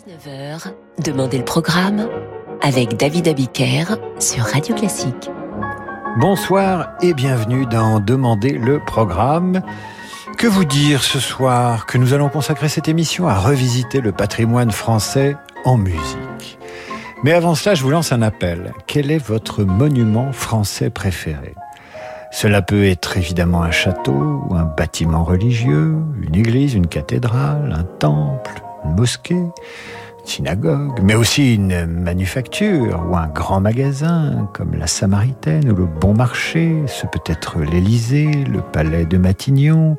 19h, Demandez le programme avec David Abiker sur Radio Classique. Bonsoir et bienvenue dans Demandez le programme. Que vous dire ce soir que nous allons consacrer cette émission à revisiter le patrimoine français en musique. Mais avant cela, je vous lance un appel. Quel est votre monument français préféré? Cela peut être évidemment un château, un bâtiment religieux, une église, une cathédrale, un temple, une mosquée, synagogue, mais aussi une manufacture ou un grand magasin comme la Samaritaine ou le Bon Marché, ce peut être l'Élysée, le palais de Matignon.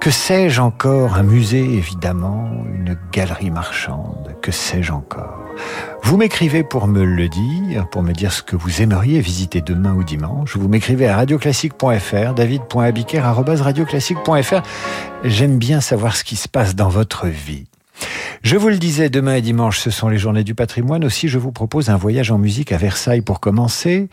Que sais-je encore? Un musée, évidemment, une galerie marchande, que sais-je encore? Vous m'écrivez pour me le dire, pour me dire ce que vous aimeriez visiter demain ou dimanche. Vous m'écrivez à radioclassique.fr, david.abiker.radioclassique.fr. J'aime bien savoir ce qui se passe dans votre vie. Je vous le disais, demain et dimanche, ce sont les journées du patrimoine. Aussi, je vous propose un voyage en musique à Versailles pour commencer.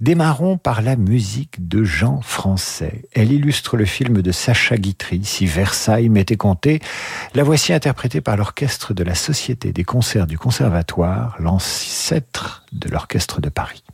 Démarrons par la musique de Jean Français. Elle illustre le film de Sacha Guitry, Si Versailles m'était compté. La voici interprétée par l'orchestre de la Société des concerts du Conservatoire, l'ancêtre de l'orchestre de Paris.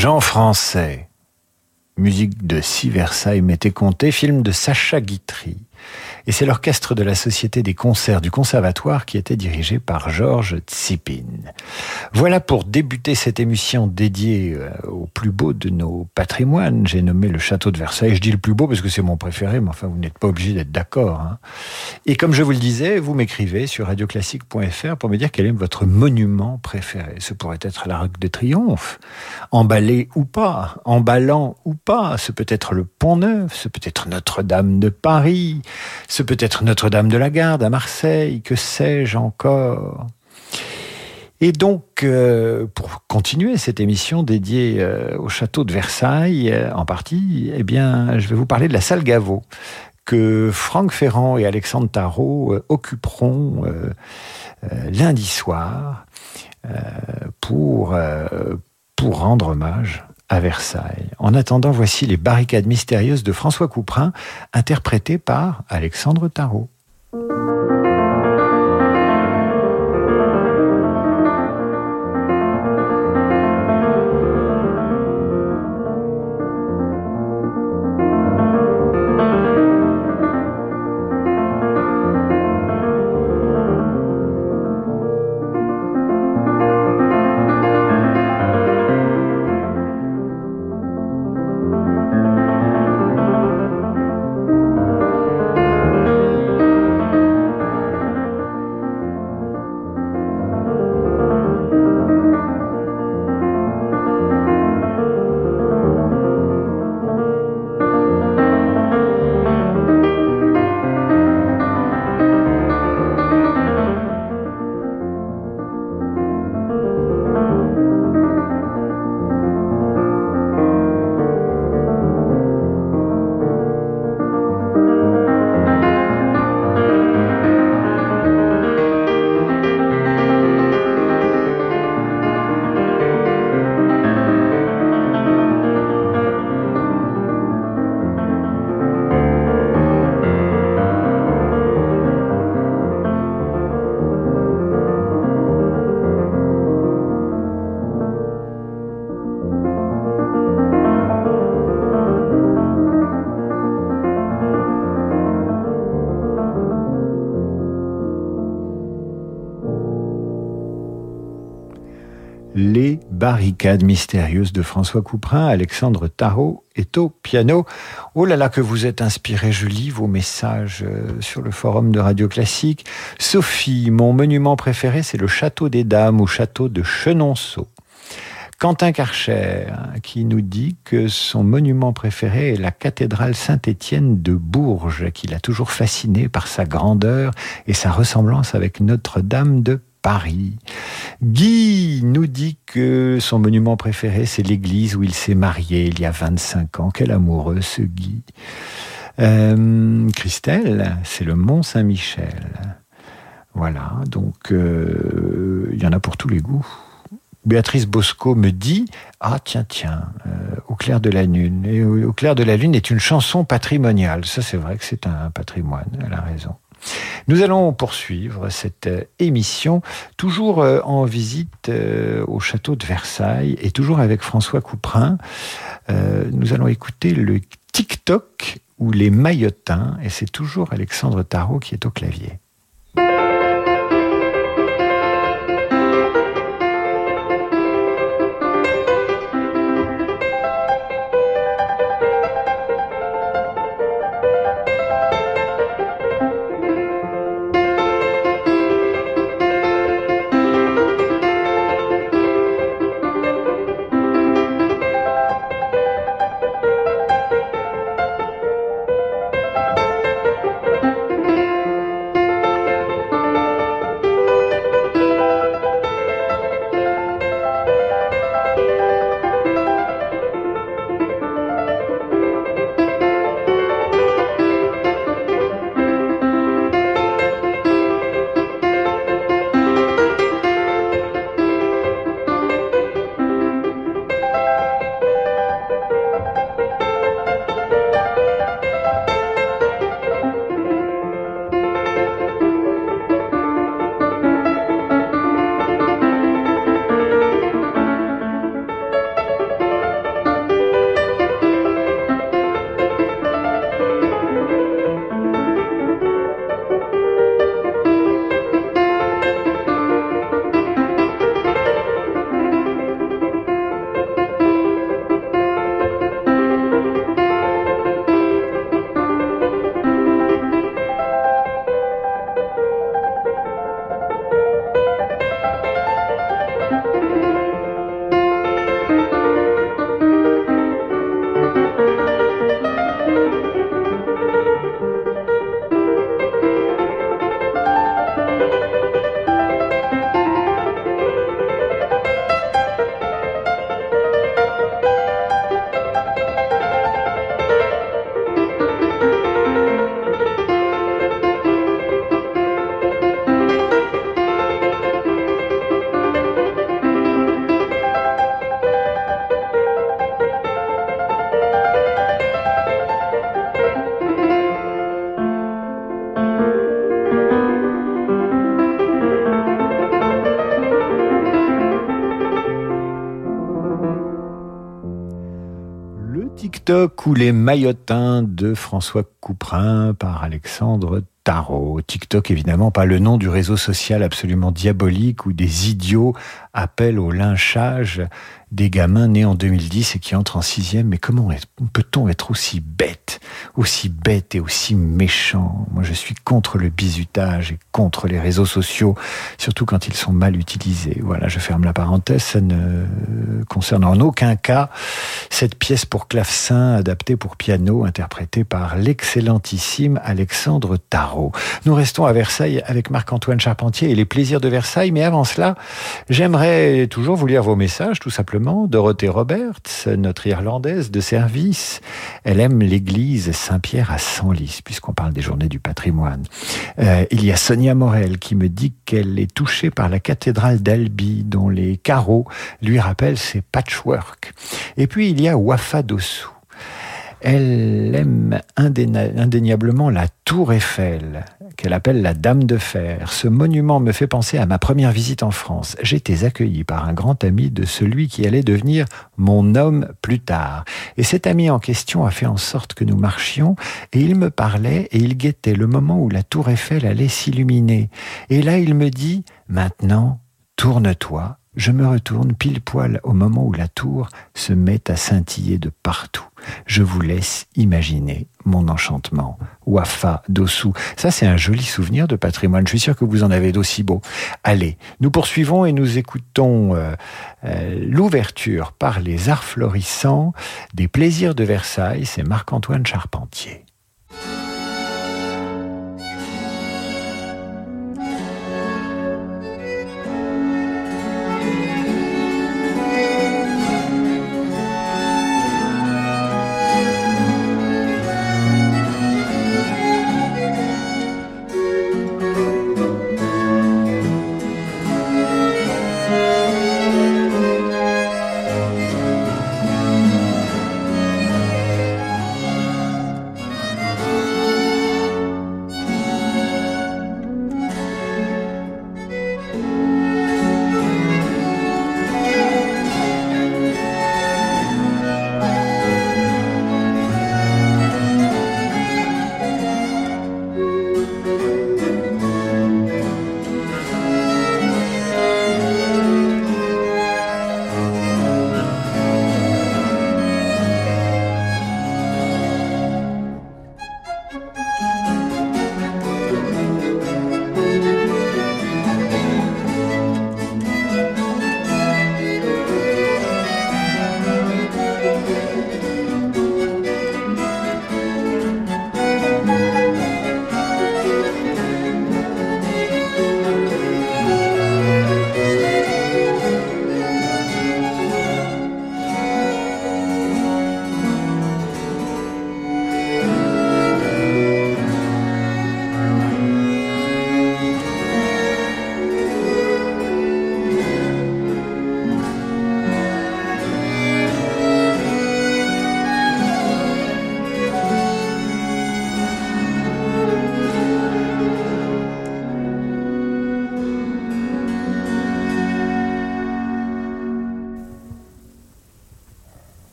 Jean Français, musique de Si Versailles m'était compté, film de Sacha Guitry et c'est l'orchestre de la Société des concerts du Conservatoire qui était dirigé par Georges Tsipin. Voilà pour débuter cette émission dédiée euh, au plus beau de nos patrimoines. J'ai nommé le château de Versailles. Je dis le plus beau parce que c'est mon préféré, mais enfin, vous n'êtes pas obligé d'être d'accord. Hein. Et comme je vous le disais, vous m'écrivez sur radioclassique.fr pour me dire quel est votre monument préféré. Ce pourrait être l'Arc de Triomphe, emballé ou pas, emballant ou pas. Ce peut être le Pont Neuf, ce peut être Notre-Dame de Paris, Ce peut être Notre-Dame de la Garde à Marseille, que sais-je encore? Et donc, euh, pour continuer cette émission dédiée euh, au château de Versailles, euh, en partie, eh bien, je vais vous parler de la salle Gaveau, que Franck Ferrand et Alexandre Tarot occuperont lundi soir pour, pour rendre hommage à Versailles. En attendant, voici les barricades mystérieuses de François Couperin, interprétées par Alexandre Tarot. Barricade mystérieuse de François Couperin, Alexandre Tarot est au piano. Oh là là que vous êtes inspiré, je lis vos messages euh, sur le forum de Radio Classique. Sophie, mon monument préféré c'est le château des Dames ou château de Chenonceau. Quentin Karcher, qui nous dit que son monument préféré est la cathédrale Saint-Étienne de Bourges, qu'il a toujours fasciné par sa grandeur et sa ressemblance avec Notre-Dame de Paris. Guy nous dit que son monument préféré, c'est l'église où il s'est marié il y a 25 ans. Quel amoureux ce Guy. Euh, Christelle, c'est le Mont Saint-Michel. Voilà, donc euh, il y en a pour tous les goûts. Béatrice Bosco me dit Ah, tiens, tiens, euh, Au clair de la lune. Et au clair de la lune est une chanson patrimoniale. Ça, c'est vrai que c'est un patrimoine, elle a raison. Nous allons poursuivre cette euh, émission, toujours euh, en visite euh, au château de Versailles et toujours avec François Couperin. Nous allons écouter le TikTok ou les maillotins et c'est toujours Alexandre Tarot qui est au clavier. TikTok ou les maillotins de François Couperin par Alexandre Tarot. TikTok, évidemment, pas le nom du réseau social absolument diabolique où des idiots appellent au lynchage des gamins nés en 2010 et qui entrent en sixième. Mais comment peut-on être aussi bête, aussi bête et aussi méchant? Moi, je suis contre le bizutage et contre les réseaux sociaux, surtout quand ils sont mal utilisés. Voilà, je ferme la parenthèse. Ça ne concerne en aucun cas cette pièce pour clavecin adaptée pour piano, interprétée par l'excellentissime Alexandre Tarot. Nous restons à Versailles avec Marc-Antoine Charpentier et les plaisirs de Versailles. Mais avant cela, j'aimerais toujours vous lire vos messages, tout simplement Dorothée Roberts, notre Irlandaise de service, elle aime l'église Saint-Pierre à Senlis, puisqu'on parle des journées du patrimoine. Euh, il y a Sonia Morel qui me dit qu'elle est touchée par la cathédrale d'Albi, dont les carreaux lui rappellent ses patchwork. Et puis il y a Wafa Dossou. Elle aime indéniablement la tour Eiffel qu'elle appelle la Dame de Fer. Ce monument me fait penser à ma première visite en France. J'étais accueilli par un grand ami de celui qui allait devenir mon homme plus tard. Et cet ami en question a fait en sorte que nous marchions et il me parlait et il guettait le moment où la tour Eiffel allait s'illuminer. Et là il me dit, maintenant, tourne-toi je me retourne pile poil au moment où la tour se met à scintiller de partout. Je vous laisse imaginer mon enchantement. Wafa Dossou. Ça, c'est un joli souvenir de patrimoine. Je suis sûr que vous en avez d'aussi beaux. Allez, nous poursuivons et nous écoutons euh, euh, l'ouverture par les arts florissants des plaisirs de Versailles. C'est Marc-Antoine Charpentier.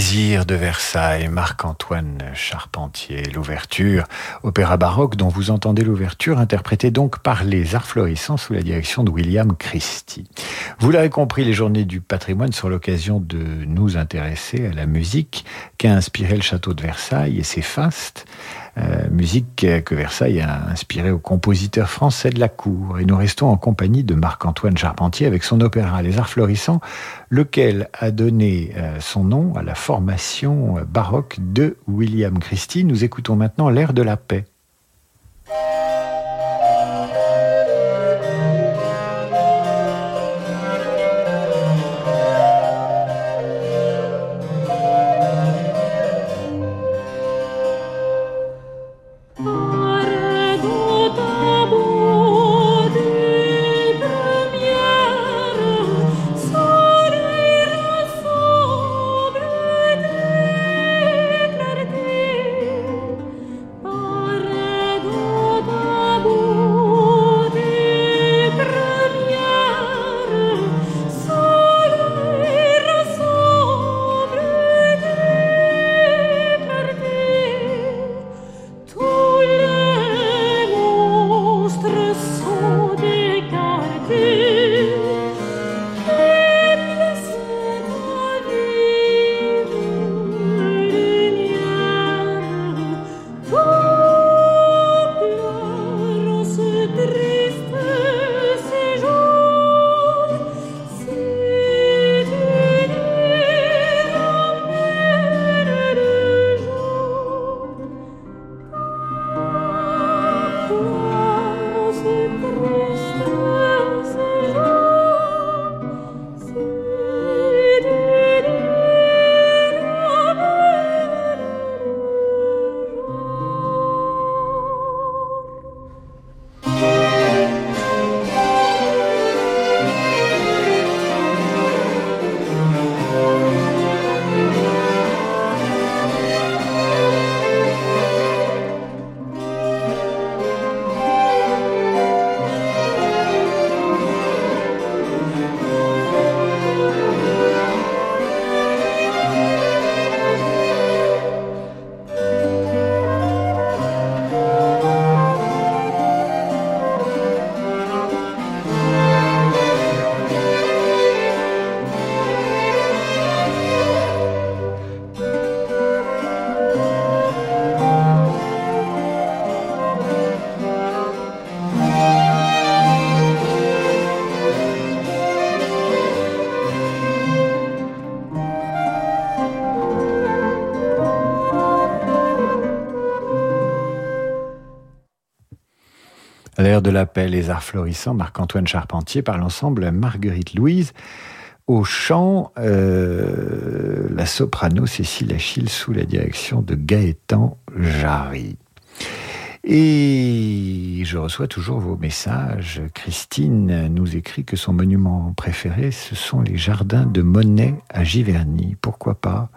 Plaisir de Versailles, Marc-Antoine Charpentier, l'ouverture, opéra baroque dont vous entendez l'ouverture, interprétée donc par les Arts Florissants sous la direction de William Christie. Vous l'avez compris, les journées du patrimoine sont l'occasion de nous intéresser à la musique qu'a inspiré le château de Versailles et ses fastes, musique que Versailles a inspirée aux compositeurs français de la cour. Et nous restons en compagnie de Marc-Antoine Charpentier avec son opéra Les Arts Florissants, lequel a donné euh, son nom à la formation baroque de William Christie. Nous écoutons maintenant l'air de la paix. De la paix, les arts florissants, Marc-Antoine Charpentier par l'ensemble Marguerite Louise. Au chant, euh, la soprano Cécile Achille sous la direction de Gaëtan Jarry. Et je reçois toujours vos messages. Christine nous écrit que son monument préféré, ce sont les jardins de Monet à Giverny. Pourquoi pas?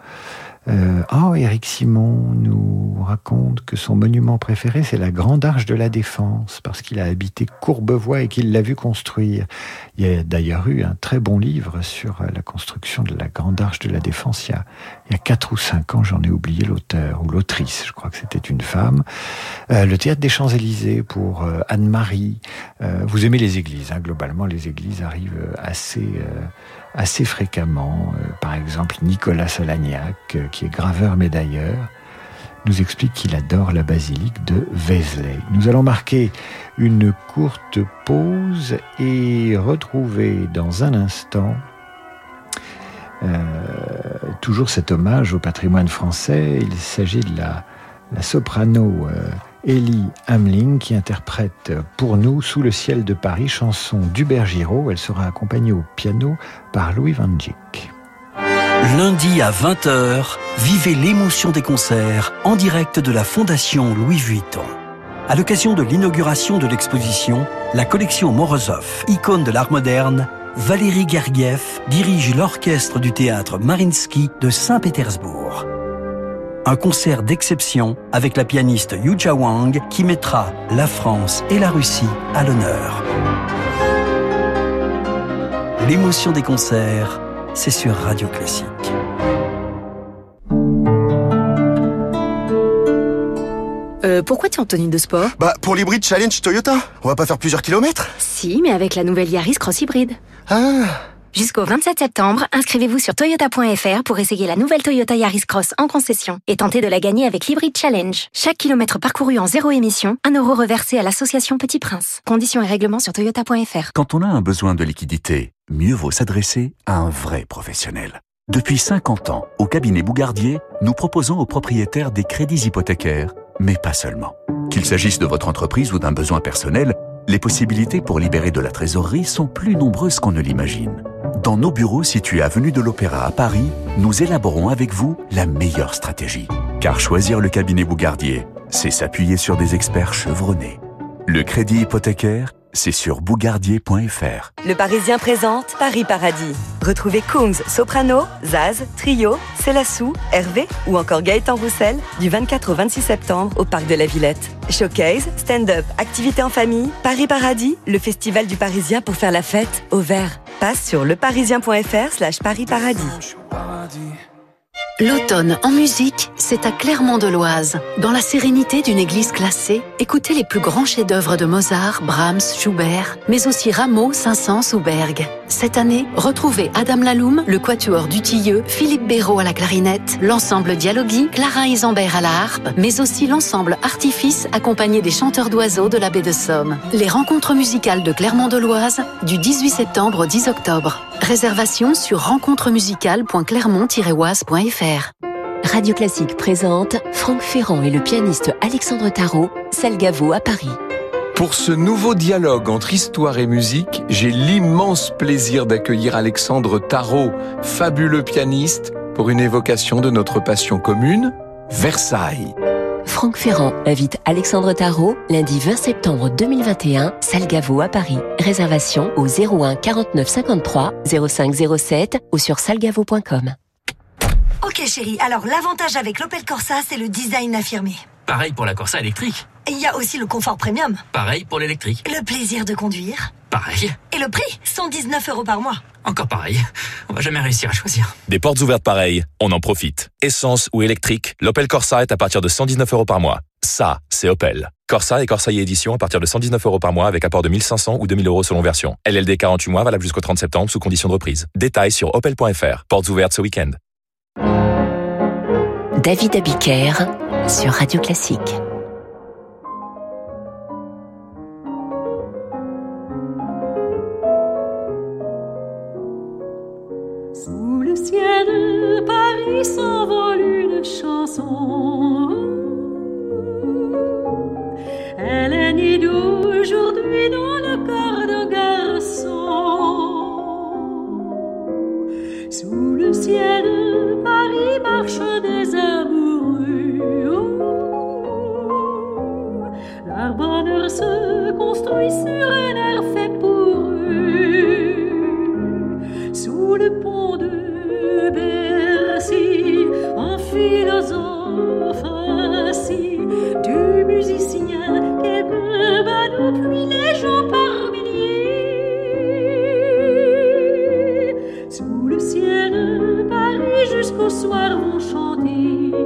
Euh, oh, Éric Simon nous raconte que son monument préféré, c'est la Grande Arche de la Défense, parce qu'il a habité Courbevoie et qu'il l'a vu construire. Il y a d'ailleurs eu un très bon livre sur la construction de la Grande Arche de la Défense il y a, il y a 4 ou 5 ans, j'en ai oublié l'auteur, ou l'autrice, je crois que c'était une femme. Euh, le Théâtre des Champs-Élysées pour euh, Anne-Marie. Euh, vous aimez les églises, hein, globalement, les églises arrivent assez... Assez fréquemment. Euh, par exemple, Nicolas Solagnac, euh, qui est graveur médailleur, nous explique qu'il adore la basilique de Vézelay. Nous allons marquer une courte pause et retrouver dans un instant euh, toujours cet hommage au patrimoine français. Il s'agit de la, soprano Ellie Hamling qui interprète pour nous Sous le ciel de Paris, chanson d'Hubert Giraud. Elle sera accompagnée au piano par Louis Van Dijk. Lundi à 20h, vivez l'émotion des concerts en direct de la Fondation Louis Vuitton. À l'occasion de l'inauguration de l'exposition, la collection Morozov, icône de l'art moderne, Valérie Gergiev dirige l'orchestre du théâtre Marinsky de Saint-Pétersbourg un concert d'exception avec la pianiste Yuja Wang qui mettra la France et la Russie à l'honneur. L'émotion des concerts, c'est sur Radio Classique. Euh, pourquoi tu es en tenue de sport? Bah, pour l'hybride challenge Toyota. On va pas faire plusieurs kilomètres Si, mais avec la nouvelle Yaris Cross Hybride. Ah Jusqu'au 27 septembre, inscrivez-vous sur toyota.fr pour essayer la nouvelle Toyota Yaris Cross en concession et tenter de la gagner avec l'Hybrid Challenge. Chaque kilomètre parcouru en zéro émission, un euro reversé à l'association Petit Prince. Conditions et règlements sur toyota.fr. Quand on a un besoin de liquidité, mieux vaut s'adresser à un vrai professionnel. Depuis 50 ans, au cabinet Bougardier, nous proposons aux propriétaires des crédits hypothécaires, mais pas seulement. Qu'il s'agisse de votre entreprise ou d'un besoin personnel, les possibilités pour libérer de la trésorerie sont plus nombreuses qu'on ne l'imagine. Dans nos bureaux situés avenue de l'Opéra à Paris, nous élaborons avec vous la meilleure stratégie. Car choisir le cabinet Bougardier, c'est s'appuyer sur des experts chevronnés. Le crédit hypothécaire, c'est sur bougardier.fr. Le Parisien présente Paris Paradis. Retrouvez Kungs, Soprano, Zaz, Trio, Célassou, Hervé ou encore Gaëtan Roussel du 24 au 26 septembre au Parc de la Villette. Showcase, stand-up, activités en famille, Paris Paradis, le festival du Parisien pour faire la fête au vert. Passe sur leparisien.fr slash Paris Paradis. L'automne en musique, c'est à Clermont-de-Loise. Dans la sérénité d'une église classée, écoutez les plus grands chefs-d'œuvre de Mozart, Brahms, Schubert, mais aussi Rameau, Saint-Saëns ou Berg. Cette année, retrouvez Adam Laloum, le quatuor du Tilleux, Philippe Béraud à la clarinette, l'ensemble Dialogui, Clara Isambert à la harpe, mais aussi l'ensemble Artifice accompagné des chanteurs d'oiseaux de la baie de Somme. Les rencontres musicales de Clermont-de-Loise du 18 septembre au 10 octobre. Réservation sur rencontremusicale.clermont-oise.fr. Radio Classique présente Franck Ferrand et le pianiste Alexandre Tarot, Salgavo à Paris. Pour ce nouveau dialogue entre histoire et musique, j'ai l'immense plaisir d'accueillir Alexandre Tarot, fabuleux pianiste, pour une évocation de notre passion commune, Versailles. Franck Ferrand invite Alexandre Tarot lundi 20 septembre 2021, Salgavo à Paris. Réservation au 01 49 53 05 07 ou sur salgavo.com. Ok chérie, alors l'avantage avec l'Opel Corsa, c'est le design affirmé. Pareil pour la Corsa électrique. Et il y a aussi le confort premium. Pareil pour l'électrique. Le plaisir de conduire. Pareil. Et le prix 119 euros par mois. Encore pareil. On va jamais réussir à choisir. Des portes ouvertes pareilles, on en profite. Essence ou électrique, l'Opel Corsa est à partir de 119 euros par mois. Ça, c'est Opel. Corsa et Corsa e Edition à partir de 119 euros par mois avec apport de 1500 ou 2000 euros selon version. LLD 48 mois valable jusqu'au 30 septembre sous condition de reprise. Détails sur opel.fr. Portes ouvertes ce week-end. David Abiker sur Radio Classique. Sous le ciel Paris s'envole une chanson. Elle est né d'aujourd'hui dans le corps d'un garçon. Sous le ciel Paris marchent des amoureux. Leur bonheur se construit sur un air fait pour eux. Sous le pont de Bercy, un philosophe assis, du musicien, quelques badauds, puis les gens par milliers. Sous le ciel de Paris, jusqu'au soir vont chanter.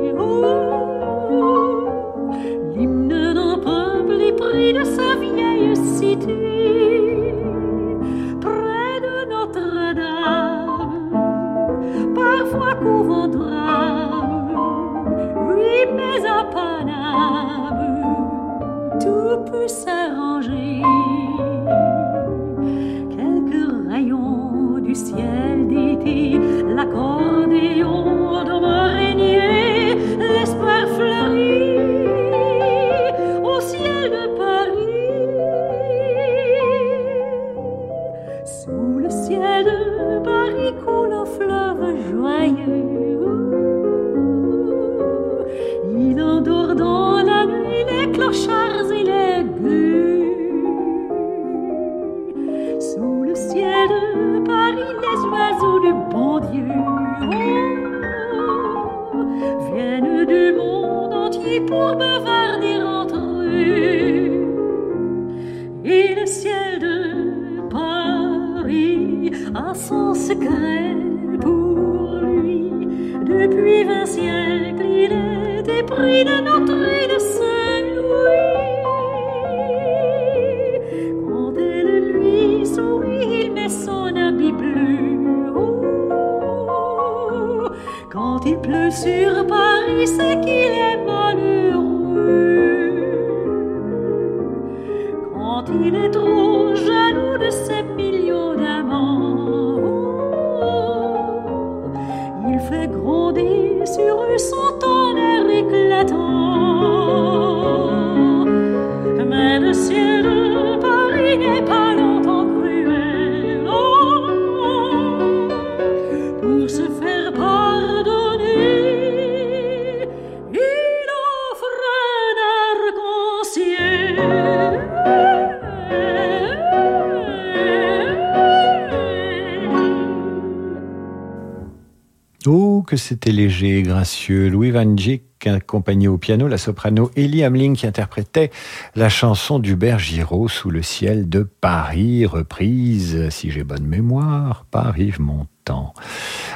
C'était léger et gracieux. Louis Van Dijk accompagné au piano la soprano Ellie Hamling qui interprétait la chanson d'Hubert Giraud sous le ciel de Paris, reprise, si j'ai bonne mémoire, par Yves Montand.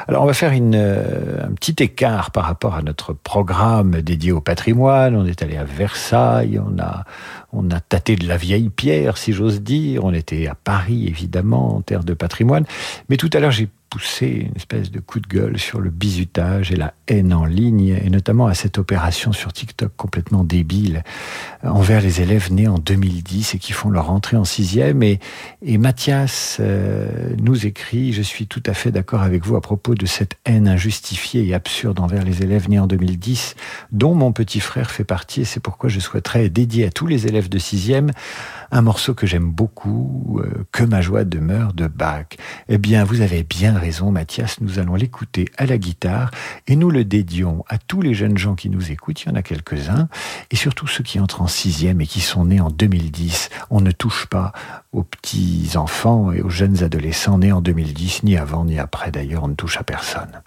Alors on va faire euh, un petit écart par rapport à notre programme dédié au patrimoine. On est allé à Versailles, on a, on a tâté de la vieille pierre, si j'ose dire. On était à Paris, évidemment, en terre de patrimoine. Mais tout à l'heure, j'ai poussé une espèce de coup de gueule sur le bizutage et la haine en ligne, et notamment à cette opération sur TikTok complètement débile envers les élèves nés en 2010 et qui font leur entrée en sixième. Et, et Mathias euh, nous écrit, je suis tout à fait d'accord avec vous à propos de cette haine injustifiée et absurde envers les élèves nés en 2010, dont mon petit frère fait partie, et c'est pourquoi je souhaiterais dédier à tous les élèves de sixième un morceau que j'aime beaucoup, euh, Que ma joie demeure de Bach. Eh bien, vous avez bien raison, Mathias, nous allons l'écouter à la guitare et nous le dédions à tous les jeunes gens qui nous écoutent, il y en a quelques-uns, et surtout ceux qui entrent en sixième et qui sont nés en 2010. On ne touche pas aux petits enfants et aux jeunes adolescents nés en 2010, ni avant ni après d'ailleurs, on ne touche à personne.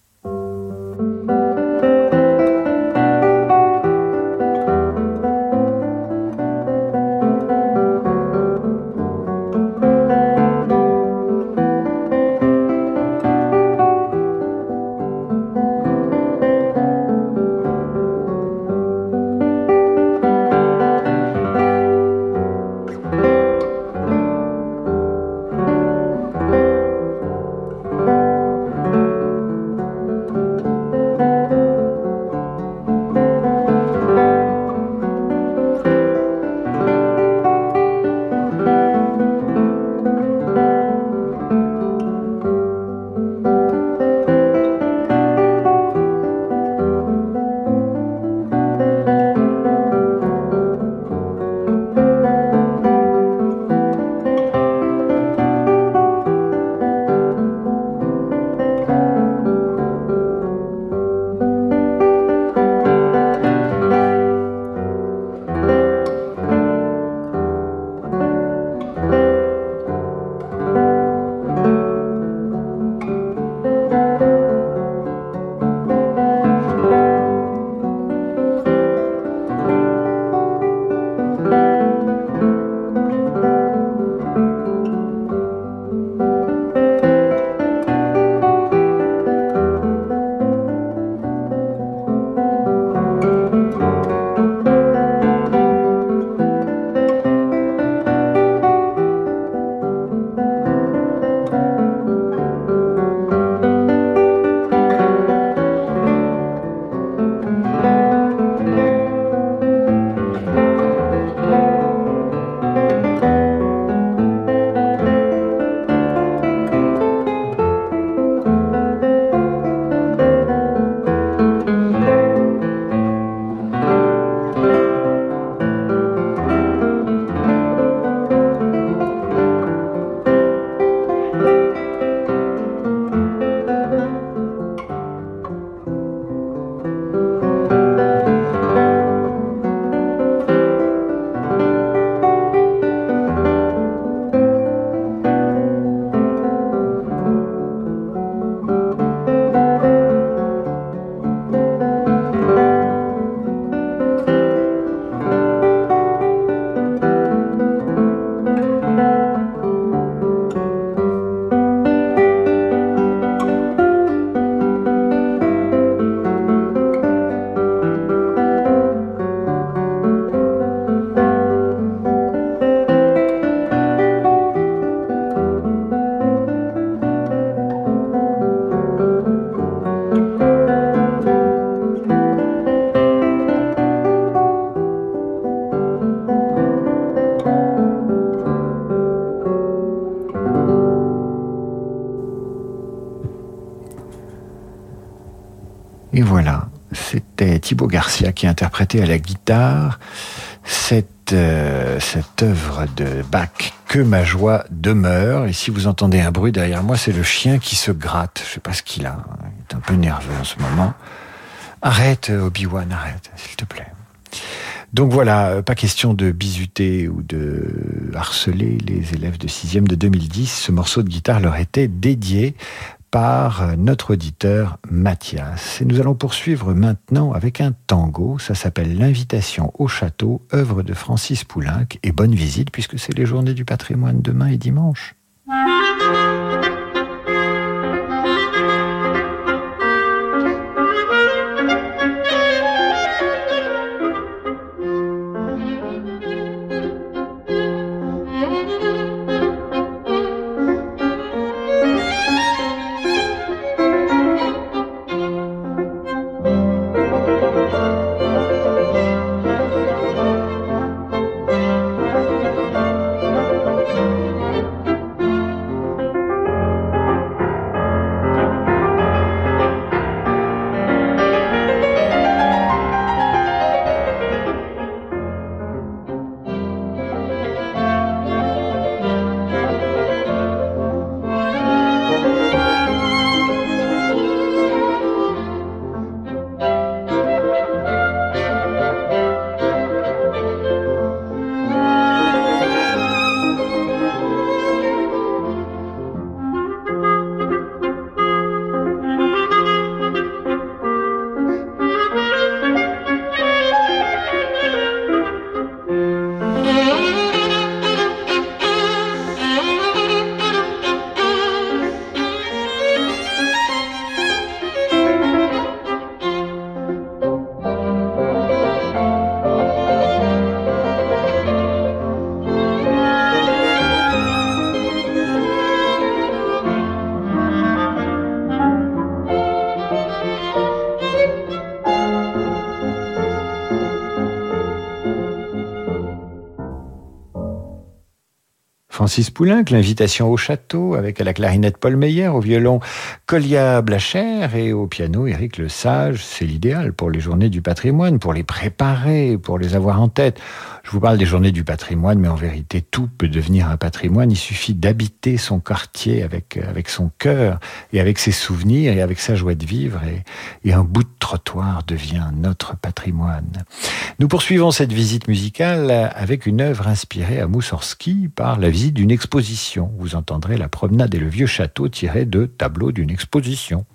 Voilà, c'était Thibaut Garcia qui interprétait à la guitare cette, euh, cette œuvre de Bach, Que ma joie demeure. Et si vous entendez un bruit derrière moi, c'est le chien qui se gratte. Je sais pas ce qu'il a. Il est un peu nerveux en ce moment. Arrête, Obi-Wan, arrête, s'il te plaît. Donc voilà, euh, pas question de bisuter ou de harceler les élèves de 6e de 2010. Ce morceau de guitare leur était dédié par notre auditeur Mathias. Et nous allons poursuivre maintenant avec un tango. Ça s'appelle L'invitation au château, œuvre de Francis Poulenc. Et bonne visite puisque c'est les journées du patrimoine demain et dimanche. Francis Poulenc, l'invitation au château, avec à la clarinette Paul Meyer, au violon Colia Blacher et au piano Éric Le Sage. C'est l'idéal pour les journées du patrimoine, pour les préparer, pour les avoir en tête. Je vous parle des journées du patrimoine, mais en vérité, tout peut devenir un patrimoine. Il suffit d'habiter son quartier avec, avec son cœur et avec ses souvenirs et avec sa joie de vivre et, et un bout de trottoir devient notre patrimoine. Nous poursuivons cette visite musicale avec une œuvre inspirée à Moussorski par la visite d'une exposition. Vous entendrez la promenade et le vieux château tiré de tableaux d'une exposition.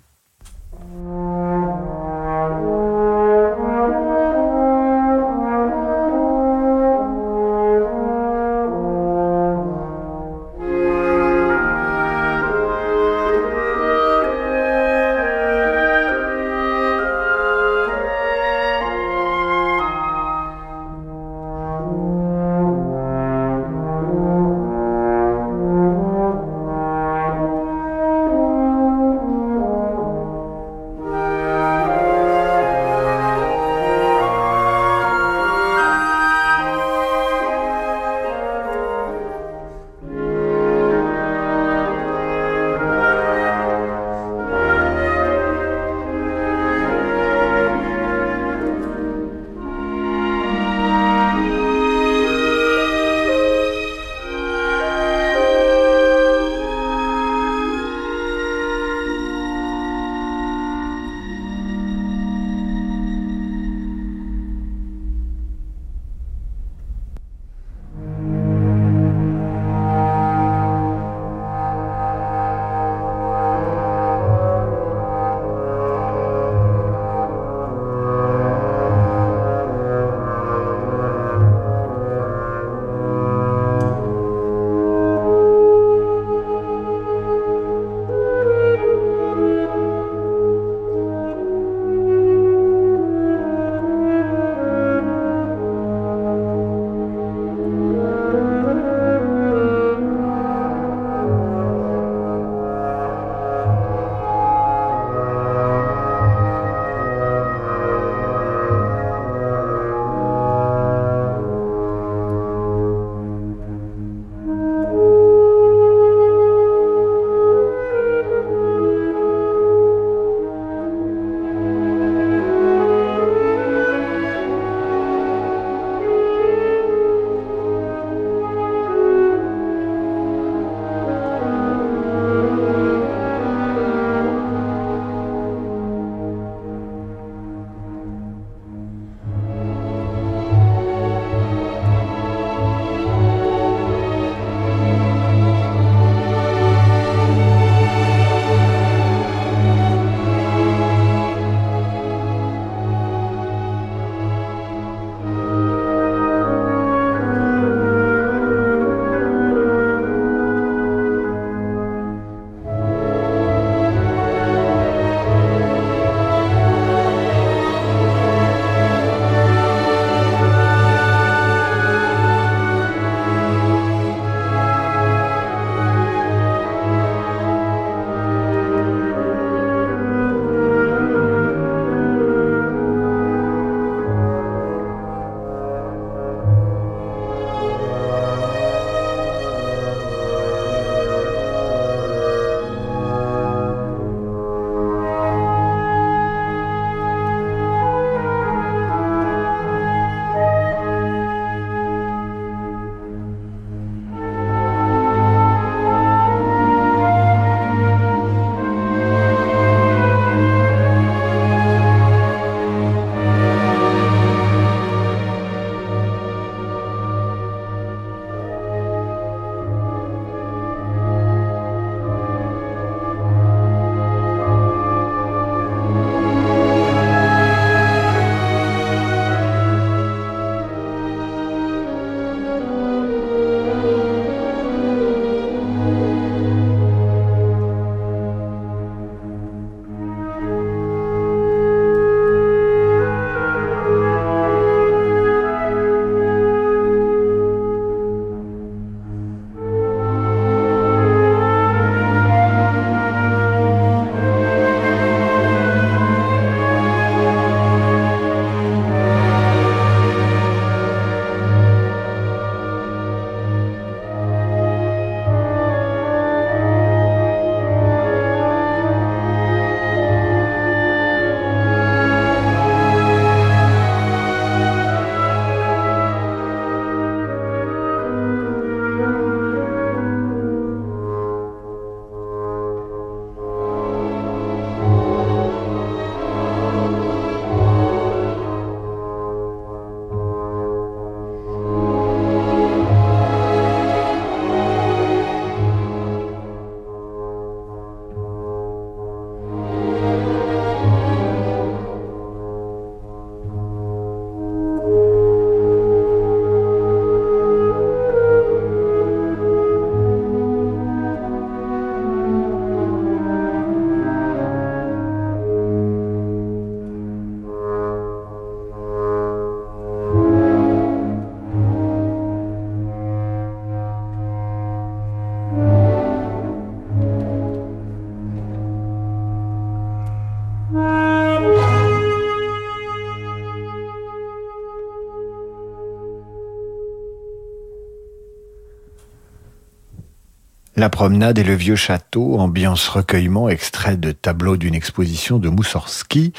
La promenade et le vieux château, ambiance recueillement, extrait de tableau d'une exposition de Moussorski.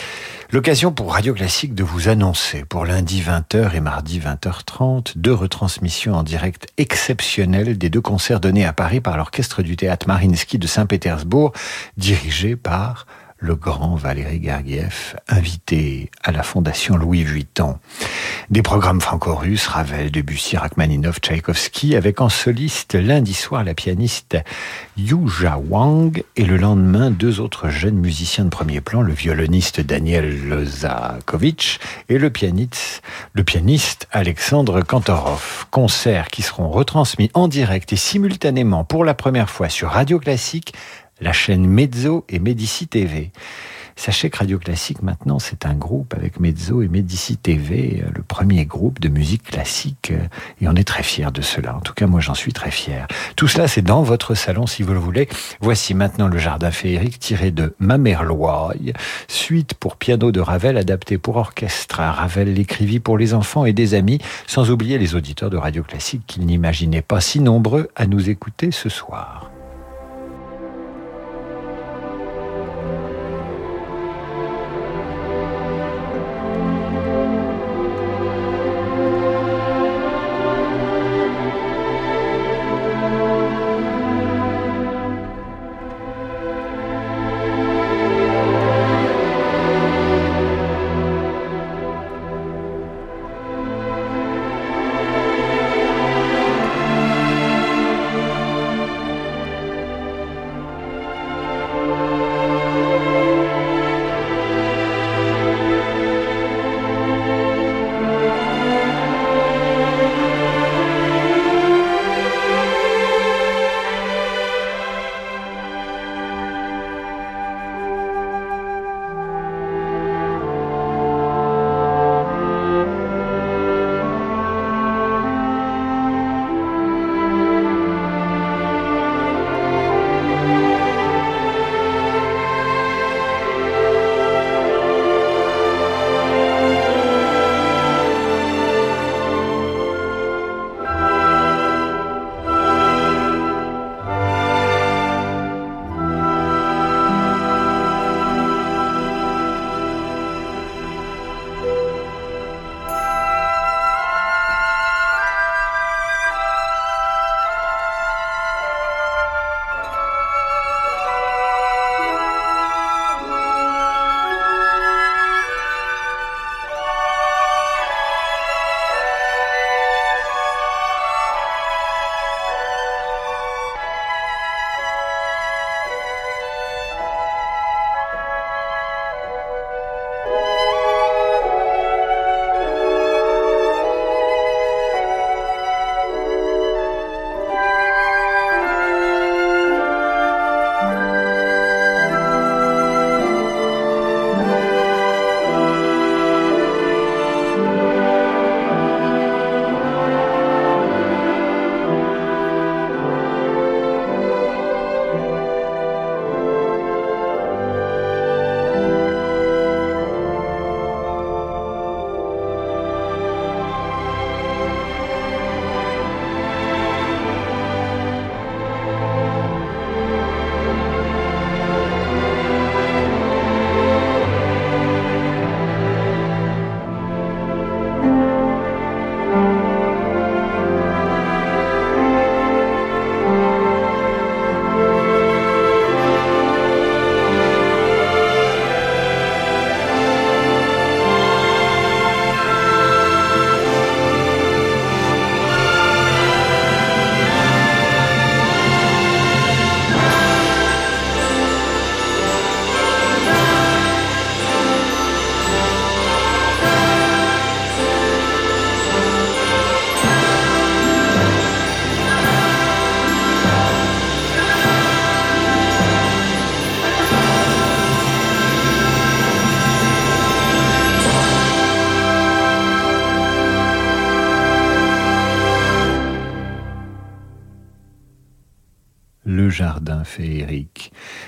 L'occasion pour Radio Classique de vous annoncer pour lundi 20h et mardi 20h30 deux retransmissions en direct exceptionnelles des deux concerts donnés à Paris par l'orchestre du théâtre Marinsky de Saint-Pétersbourg, dirigé par le grand Valéry Gergiev, invité à la Fondation Louis Vuitton. Des programmes franco-russes, Ravel, Debussy, Rachmaninoff, Tchaïkovski, avec en soliste lundi soir la pianiste Yuja Wang et le lendemain deux autres jeunes musiciens de premier plan, le violoniste Daniel Lozakovitch et le pianiste, le pianiste Alexandre Kantorov. Concerts qui seront retransmis en direct et simultanément pour la première fois sur Radio Classique la chaîne Mezzo et Medici TV. Sachez que Radio Classique, maintenant, c'est un groupe avec Mezzo et Medici TV, euh, le premier groupe de musique classique, euh, et on est très fiers de cela. En tout cas, moi, j'en suis très fier. Tout cela, c'est dans votre salon, si vous le voulez. Voici maintenant le jardin féerique tiré de Ma mère suite pour piano de Ravel, adapté pour orchestre. Ravel l'écrivit pour les enfants et des amis, sans oublier les auditeurs de Radio Classique qu'il n'imaginait pas si nombreux à nous écouter ce soir.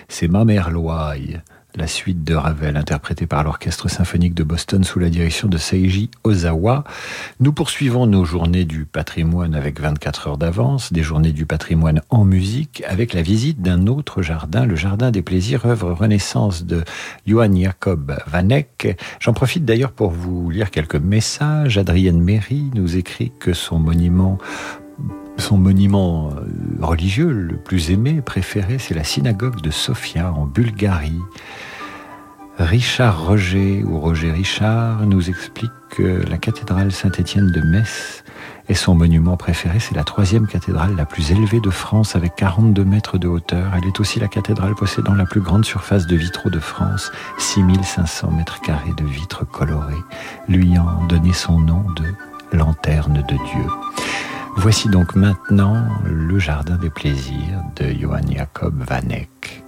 C'est ma mère Loye, la suite de Ravel interprétée par l'Orchestre symphonique de Boston sous la direction de Seiji Ozawa. Nous poursuivons nos journées du patrimoine avec 24 heures d'avance, des journées du patrimoine en musique avec la visite d'un autre jardin, le Jardin des Plaisirs, œuvre Renaissance de Johann Jacob Vanek. J'en profite d'ailleurs pour vous lire quelques messages. Adrienne Méry nous écrit que son monument son monument euh, religieux le plus aimé, préféré, c'est la synagogue de Sofia en Bulgarie. Richard Roger ou Roger Richard nous explique que la cathédrale Saint-Étienne de Metz est son monument préféré. C'est la troisième cathédrale la plus élevée de France avec 42 mètres de hauteur. Elle est aussi la cathédrale possédant la plus grande surface de vitraux de France, 6500 mètres carrés de vitres colorées, lui ayant donné son nom de lanterne de Dieu. Voici donc maintenant le Jardin des plaisirs de Johann Jacob Vanek.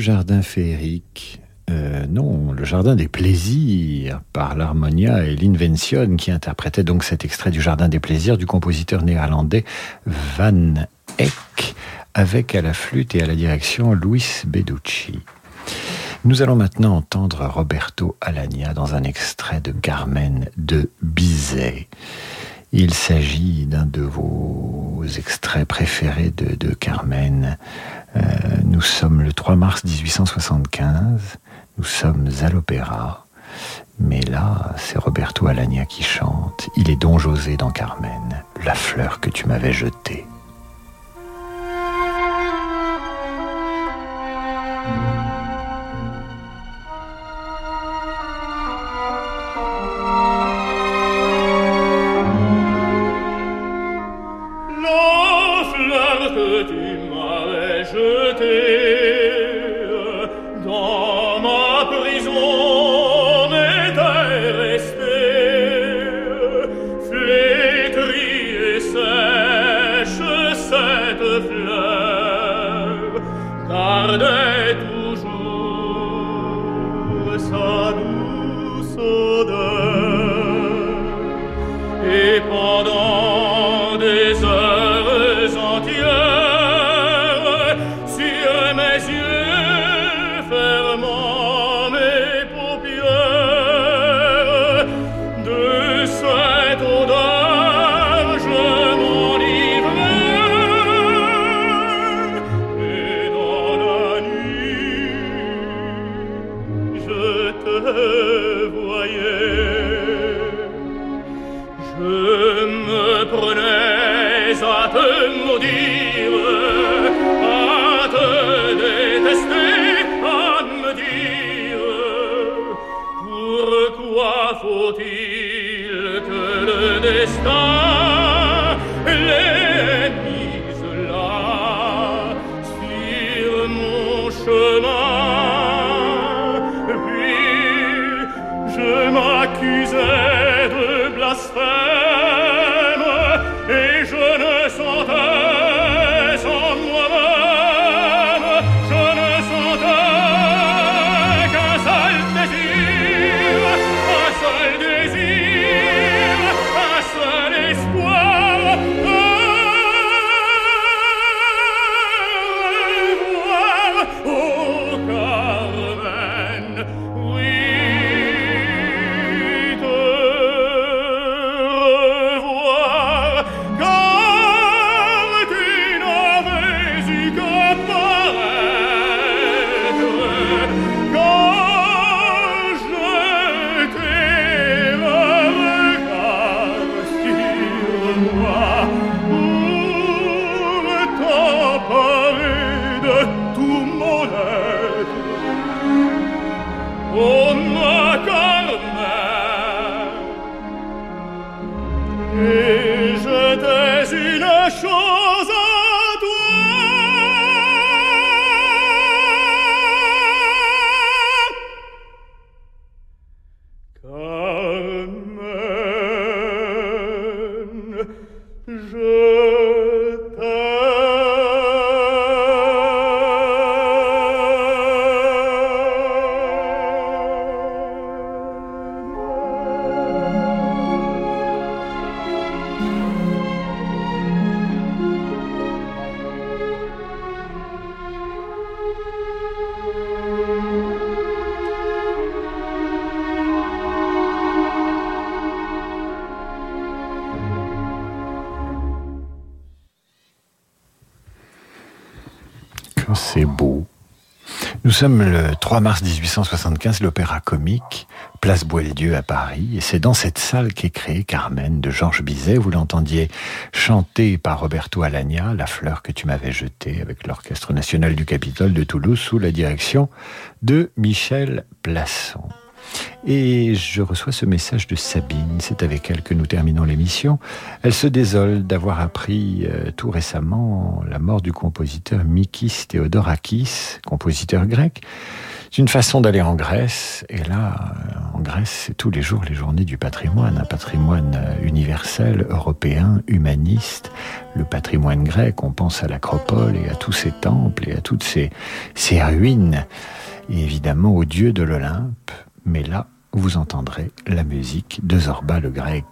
Jardin féerique, euh, non, le jardin des plaisirs par l'Harmonia et l'Invention qui interprétait donc cet extrait du jardin des plaisirs du compositeur néerlandais Van Eyck avec à la flûte et à la direction Luis Beducci. Nous allons maintenant entendre Roberto Alagna dans un extrait de Carmen de Bizet. Il s'agit d'un de vos extraits préférés de, Carmen. Euh, nous sommes le 3 mars 1875, nous sommes à l'opéra, mais là, c'est Roberto Alagna qui chante. Il est Don José dans Carmen, la fleur que tu m'avais jetée. C'est beau. Nous sommes le 3 mars 1875, l'Opéra Comique, place Boieldieu à Paris, et c'est dans cette salle qu'est créée Carmen de Georges Bizet. Vous l'entendiez chanter par Roberto Alagna, La fleur que tu m'avais jetée, avec l'Orchestre national du Capitole de Toulouse, sous la direction de Michel Plasson. Et je reçois ce message de Sabine, c'est avec elle que nous terminons l'émission. Elle se désole d'avoir appris euh, tout récemment la mort du compositeur Mikis Theodorakis, compositeur grec. C'est une façon d'aller en Grèce, et là, euh, en Grèce, c'est tous les jours les journées du patrimoine, un patrimoine euh, universel, européen, humaniste. Le patrimoine grec, on pense à l'acropole et à tous ces temples et à toutes ces, ces ruines, et évidemment au dieu de l'Olympe, mais là, vous entendrez la musique de Zorba le grec.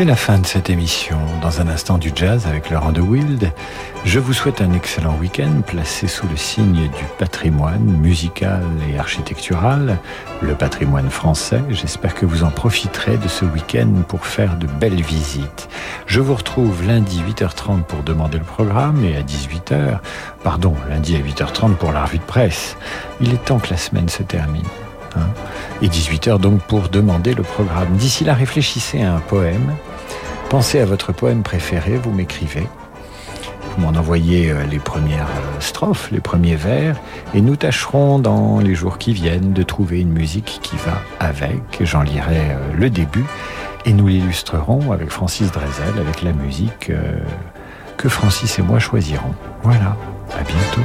C'est la fin de cette émission. Dans un instant du jazz avec Laurent de Wild, je vous souhaite un excellent week-end placé sous le signe du patrimoine musical et architectural, le patrimoine français. J'espère que vous en profiterez de ce week-end pour faire de belles visites. Je vous retrouve lundi 8h30 pour demander le programme et à 18h, pardon, lundi à 8h30 pour la revue de presse. Il est temps que la semaine se termine. Hein. et 18h donc pour demander le programme. D'ici là, réfléchissez à un poème. Pensez à votre poème préféré, vous m'écrivez. Vous m'en envoyez euh, les premières euh, strophes, les premiers vers, et nous tâcherons dans les jours qui viennent de trouver une musique qui va avec. J'en lirai euh, le début et nous l'illustrerons avec Francis Drezel, avec la musique que Francis et moi choisirons. Voilà, à bientôt.